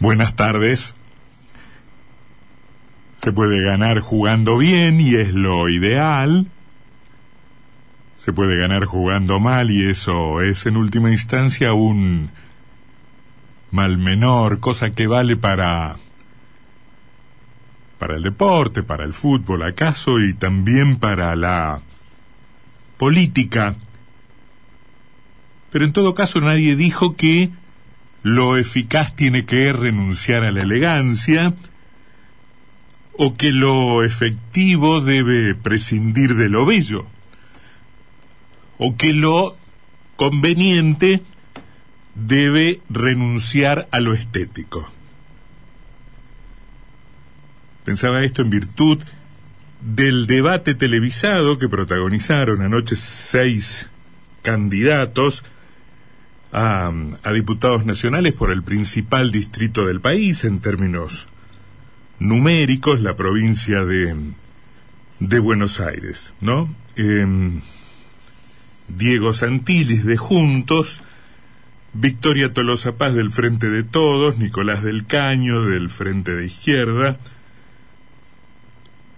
Buenas tardes. Se puede ganar jugando bien y es lo ideal. Se puede ganar jugando mal y eso es en última instancia un mal menor, cosa que vale para para el deporte, para el fútbol acaso y también para la política. Pero en todo caso nadie dijo que lo eficaz tiene que renunciar a la elegancia, o que lo efectivo debe prescindir de lo bello, o que lo conveniente debe renunciar a lo estético. Pensaba esto en virtud del debate televisado que protagonizaron anoche seis candidatos a, diputados nacionales por el principal distrito del país en términos numéricos, la provincia de, de Buenos Aires, ¿no? Em, Diego Santilis de Juntos, Victoria Tolosa Paz del Frente de Todos, Nicolás del Caño del Frente de Izquierda,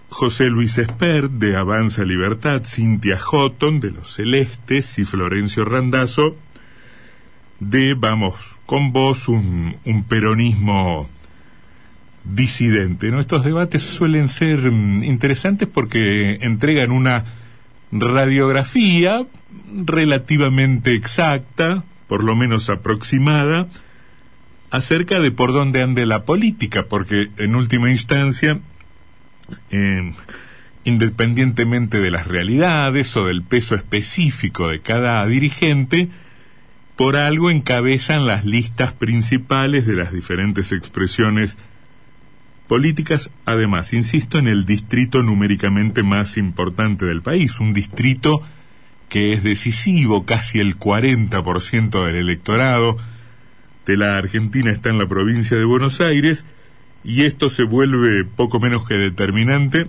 José Luis Espert de Avanza Libertad, Cintia Houghton de Los Celestes y Florencio Randazzo de, vamos, con vos un, un peronismo disidente. ¿no? Estos debates suelen ser mm, interesantes porque entregan una radiografía relativamente exacta, por lo menos aproximada, acerca de por dónde ande la política, porque en última instancia, eh, independientemente de las realidades o del peso específico de cada dirigente, por algo encabezan las listas principales de las diferentes expresiones políticas, además, insisto, en el distrito numéricamente más importante del país, un distrito que es decisivo, casi el 40% del electorado de la Argentina está en la provincia de Buenos Aires, y esto se vuelve poco menos que determinante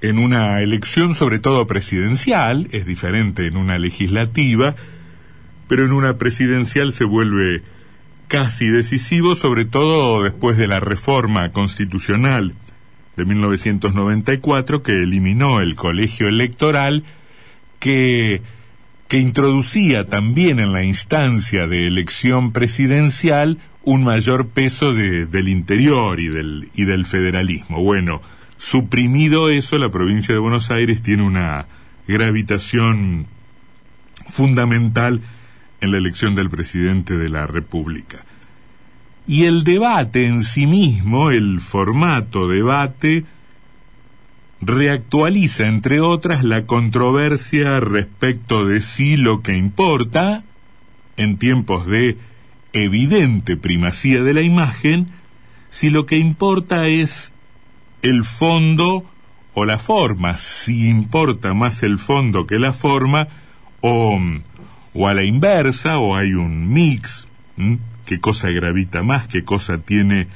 en una elección, sobre todo presidencial, es diferente en una legislativa, pero en una presidencial se vuelve casi decisivo, sobre todo después de la reforma constitucional de 1994 que eliminó el colegio electoral, que, que introducía también en la instancia de elección presidencial un mayor peso de, del interior y del, y del federalismo. Bueno, suprimido eso, la provincia de Buenos Aires tiene una gravitación fundamental en la elección del presidente de la República. Y el debate en sí mismo, el formato debate, reactualiza, entre otras, la controversia respecto de si lo que importa, en tiempos de evidente primacía de la imagen, si lo que importa es el fondo o la forma, si importa más el fondo que la forma, o o a la inversa, o hay un mix, qué cosa gravita más, qué cosa tiene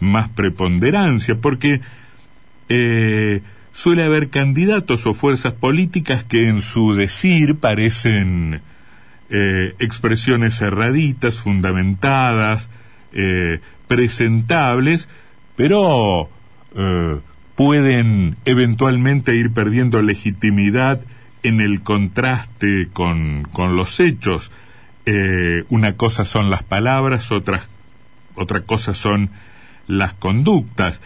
más preponderancia, porque eh, suele haber candidatos o fuerzas políticas que en su decir parecen eh, expresiones cerraditas, fundamentadas, eh, presentables, pero pueden eventualmente ir perdiendo legitimidad en el contraste con, con los hechos. Eh, una cosa son las palabras, otras, otra cosa son las conductas.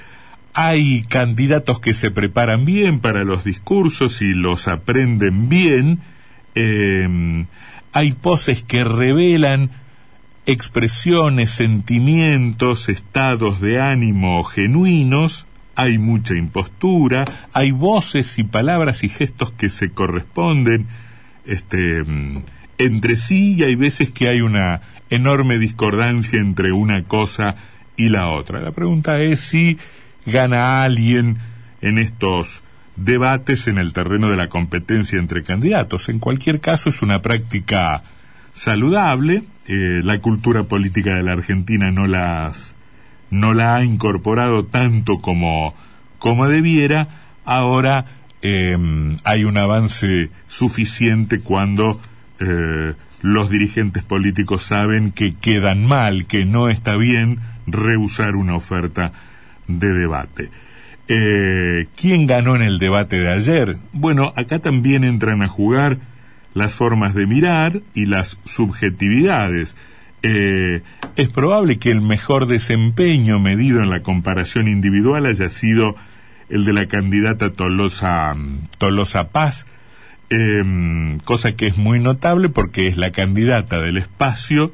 Hay candidatos que se preparan bien para los discursos y los aprenden bien. Eh, hay poses que revelan expresiones, sentimientos, estados de ánimo genuinos hay mucha impostura, hay voces y palabras y gestos que se corresponden este, mm, entre sí y hay veces que hay una enorme discordancia entre una cosa y la otra. La pregunta es si gana alguien en estos debates en el terreno de la competencia entre candidatos. En cualquier caso es una práctica saludable. Eh, la cultura política de la Argentina no las no la ha incorporado tanto como, como debiera, ahora em, hay un avance suficiente cuando eh, los dirigentes políticos saben que quedan mal, que no está bien rehusar una oferta de debate. Eh, ¿Quién ganó en el debate de ayer? Bueno, acá también entran a jugar las formas de mirar y las subjetividades. Eh, es probable que el mejor desempeño medido en la comparación individual haya sido el de la candidata Tolosa, Tolosa Paz, em, cosa que es muy notable porque es la candidata del espacio,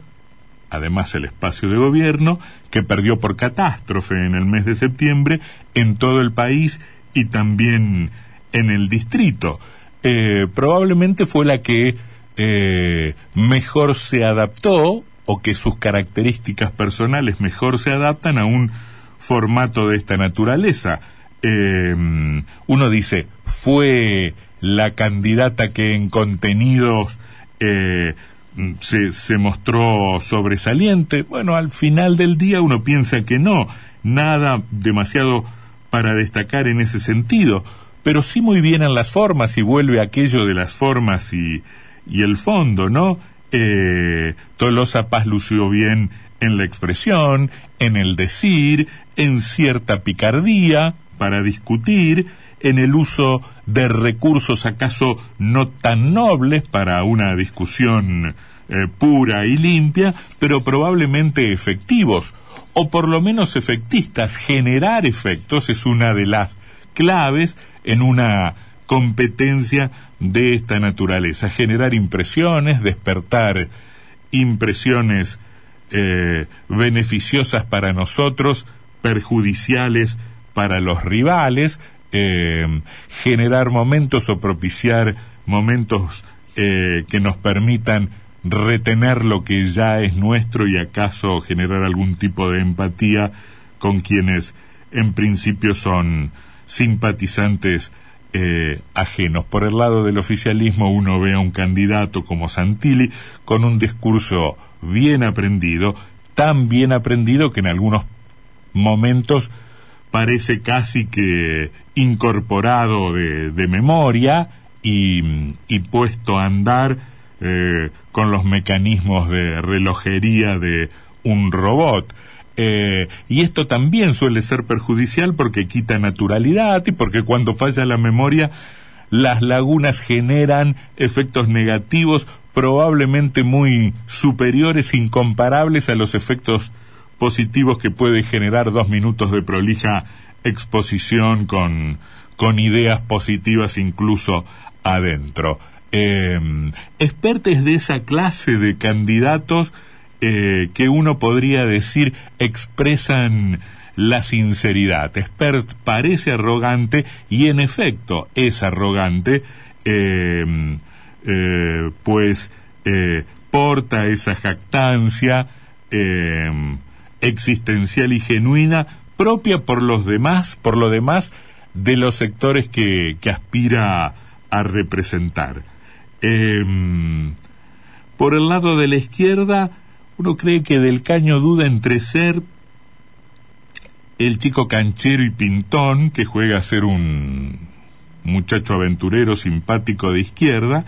además el espacio de gobierno, que perdió por catástrofe en el mes de septiembre en todo el país y también en el distrito. Eh, probablemente fue la que eh, mejor se adaptó o que sus características personales mejor se adaptan a un formato de esta naturaleza. Eh, uno dice, fue la candidata que en contenidos se, se mostró sobresaliente. Bueno, al final del día uno piensa que no, nada demasiado para destacar en ese sentido pero sí muy bien en las formas y vuelve aquello de las formas y, y el fondo, ¿no? Eh, Tolosa Paz lució bien en la expresión, en el decir, en cierta picardía para discutir, en el uso de recursos acaso no tan nobles para una discusión eh, pura y limpia, pero probablemente efectivos, o por lo menos efectistas. Generar efectos es una de las claves en una competencia de esta naturaleza, generar impresiones, despertar impresiones eh, beneficiosas para nosotros, perjudiciales para los rivales, eh, generar momentos o propiciar momentos eh, que nos permitan retener lo que ya es nuestro y acaso generar algún tipo de empatía con quienes en principio son simpatizantes eh, ajenos. Por el lado del oficialismo uno ve a un candidato como Santilli con un discurso bien aprendido, tan bien aprendido que en algunos momentos parece casi que incorporado de, memoria y, puesto a andar eh, con los mecanismos de relojería de un robot. Eh, y esto también suele ser perjudicial porque quita naturalidad y porque cuando falla la memoria las lagunas generan efectos negativos probablemente muy superiores, incomparables a los efectos positivos que puede generar dos minutos de prolija exposición con, con ideas positivas incluso adentro. Eh, expertos de esa clase de candidatos eh, que uno podría decir expresan la sinceridad. Spert parece arrogante y en efecto es arrogante, eh, eh, pues porta esa jactancia existencial y genuina propia por los demás, por lo demás, de los sectores que, que aspira a representar. por el lado de la izquierda, uno cree que Del Caño duda entre ser el chico canchero y pintón que juega a ser un muchacho aventurero simpático de izquierda,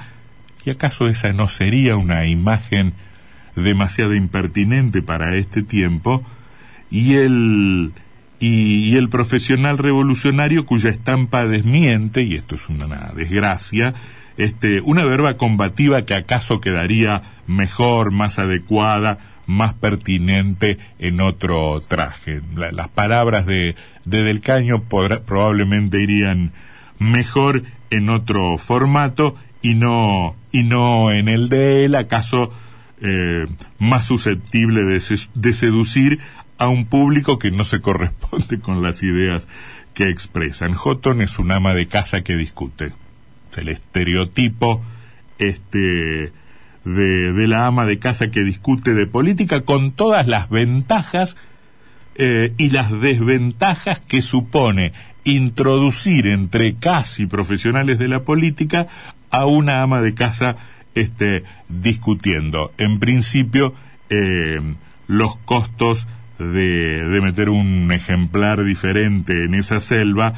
y acaso esa no sería una imagen demasiado impertinente para este tiempo, y el, y, el profesional revolucionario cuya estampa desmiente, y esto es una desgracia, este, una verba combativa que acaso quedaría mejor, más adecuada, más pertinente en otro traje. las palabras de, Del Caño probablemente irían mejor en otro formato y no, y no en el de él, acaso eh, más susceptible de, de seducir a un público que no se corresponde con las ideas que expresan. Houghton es un ama de casa que discute el estereotipo este, de, la ama de casa que discute de política con todas las ventajas eh, y las desventajas que supone introducir entre casi profesionales de la política a una ama de casa este, discutiendo. En principio, eh, los costos de, de meter un ejemplar diferente en esa selva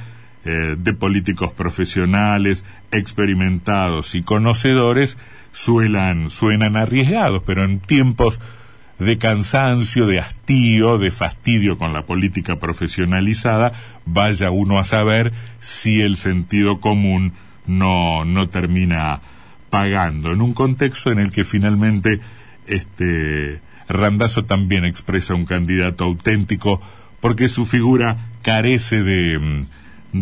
eh, de políticos profesionales, experimentados y conocedores, suelan, suenan arriesgados, pero en tiempos de cansancio, de hastío, de fastidio con la política profesionalizada, vaya uno a saber si el sentido común no, no termina pagando, en un contexto en el que finalmente este Randazo también expresa un candidato auténtico porque su figura carece de,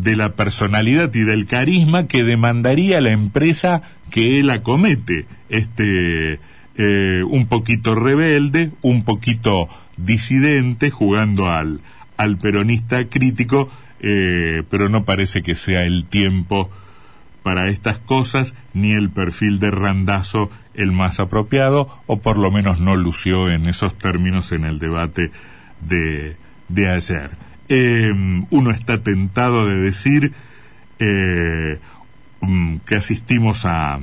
de la personalidad y del carisma que demandaría la empresa que él acomete. Este, eh, un poquito rebelde, un poquito disidente, jugando al, al peronista crítico, eh, pero no parece que sea el tiempo para estas cosas, ni el perfil de Randazo el más apropiado, o por lo menos no lució en esos términos en el debate de, de ayer. Em, uno está tentado de decir eh, mm, que asistimos a,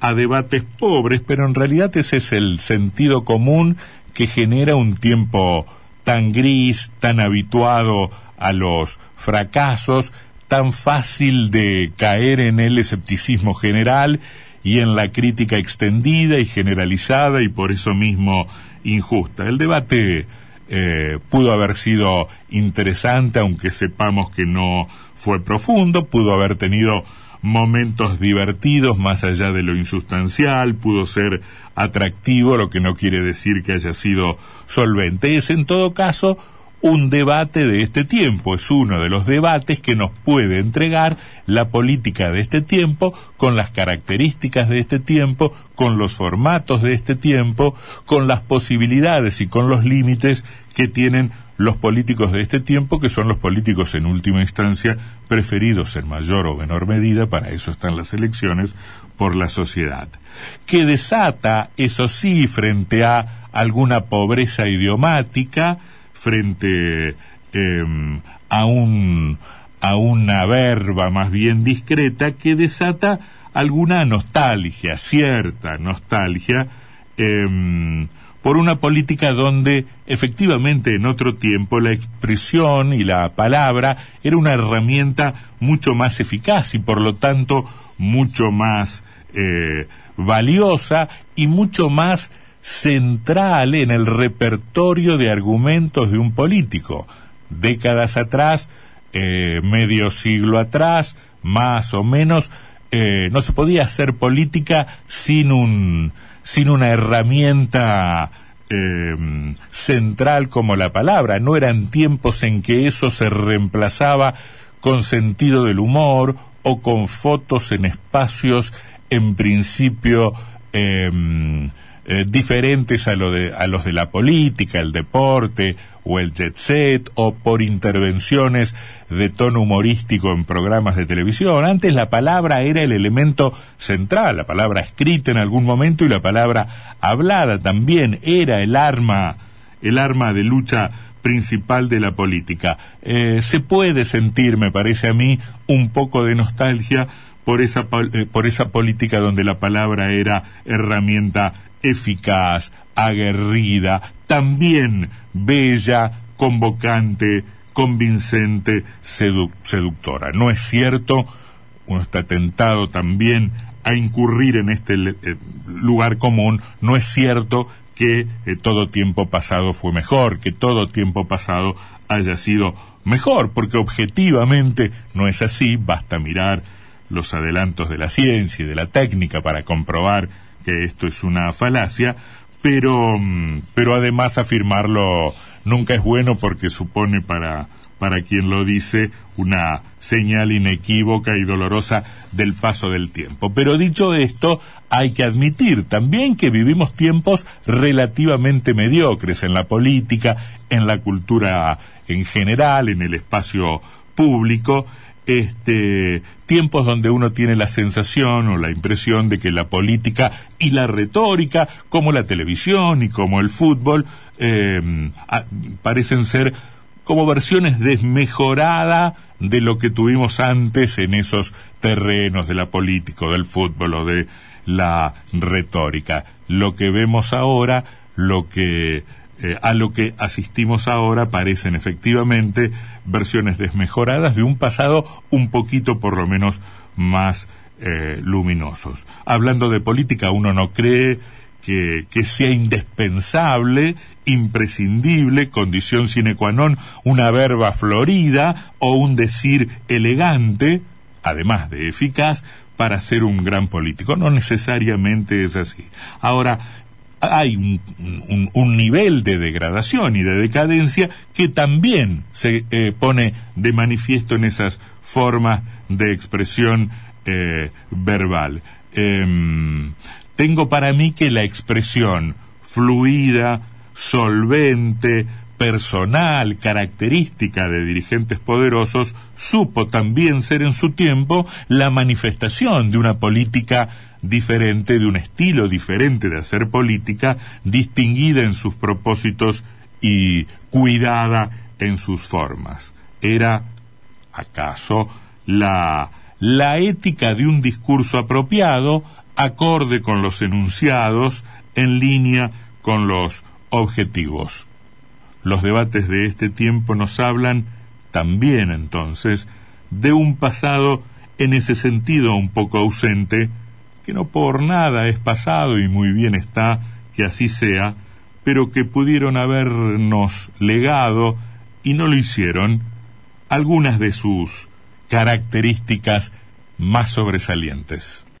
a debates pobres, pero en realidad ese es el sentido común que genera un tiempo tan gris, tan habituado a los fracasos, tan fácil de caer en el escepticismo general y en la crítica extendida y generalizada y por eso mismo injusta. El debate eh, pudo haber sido interesante, aunque sepamos que no fue profundo, pudo haber tenido momentos divertidos más allá de lo insustancial, pudo ser atractivo, lo que no quiere decir que haya sido solvente. Es en todo caso un debate de este tiempo, es uno de los debates que nos puede entregar la política de este tiempo, con las características de este tiempo, con los formatos de este tiempo, con las posibilidades y con los límites que tienen los políticos de este tiempo, que son los políticos en última instancia preferidos en mayor o menor medida, para eso están las elecciones, por la sociedad. Que desata, eso sí, frente a alguna pobreza idiomática, frente em, a un a una verba más bien discreta que desata alguna nostalgia, cierta nostalgia, em, por una política donde efectivamente en otro tiempo la expresión y la palabra era una herramienta mucho más eficaz y por lo tanto mucho más eh, valiosa y mucho más central en el repertorio de argumentos de un político. Décadas atrás, eh, medio siglo atrás, más o menos, eh, no se podía hacer política sin un sin una herramienta eh, central como la palabra. No eran tiempos en que eso se reemplazaba con sentido del humor o con fotos en espacios en principio eh, diferentes a, lo de, a los de la política, el deporte o el jet set o por intervenciones de tono humorístico en programas de televisión. Antes la palabra era el elemento central, la palabra escrita en algún momento y la palabra hablada también era el arma, el arma de lucha principal de la política. Eh, se puede sentir, me parece a mí, un poco de nostalgia por esa, eh, por esa política donde la palabra era herramienta eficaz, aguerrida, también bella, convocante, convincente, seductora. No es cierto, uno está tentado también a incurrir en este eh, lugar común, no es cierto que eh, todo tiempo pasado fue mejor, que todo tiempo pasado haya sido mejor, porque objetivamente no es así, basta mirar los adelantos de la ciencia y de la técnica para comprobar que esto es una falacia, pero, mm, pero además afirmarlo nunca es bueno porque supone para, para quien lo dice una señal inequívoca y dolorosa del paso del tiempo. Pero dicho esto, hay que admitir también que vivimos tiempos relativamente mediocres en la política, en la cultura en general, en el espacio público, este, tiempos donde uno tiene la sensación o la impresión de que la política y la retórica, como la televisión y como el fútbol, eh, parecen ser como versiones desmejoradas de lo que tuvimos antes en esos terrenos de la política, del fútbol o de la retórica. Lo que vemos ahora, lo que eh, a lo que asistimos ahora parecen efectivamente versiones desmejoradas de un pasado un poquito por lo menos más eh, luminosos. Hablando de política, uno no cree que, que, sea indispensable, imprescindible, condición sine qua non, una verba florida o un decir elegante, además de eficaz, para ser un gran político. No necesariamente es así. Ahora, hay un, un, nivel de degradación y de decadencia que también se eh, pone de manifiesto en esas formas de expresión eh, verbal. Eh, tengo para mí que la expresión fluida, solvente, personal, característica de dirigentes poderosos, supo también ser en su tiempo la manifestación de una política diferente, de un estilo diferente de hacer política, distinguida en sus propósitos y cuidada en sus formas. Era, acaso, la, la ética de un discurso apropiado, acorde con los enunciados, en línea con los objetivos. Los debates de este tiempo nos hablan también entonces de un pasado en ese sentido un poco ausente, que no por nada es pasado y muy bien está que así sea, pero que pudieron habernos legado y no lo hicieron algunas de sus características más sobresalientes.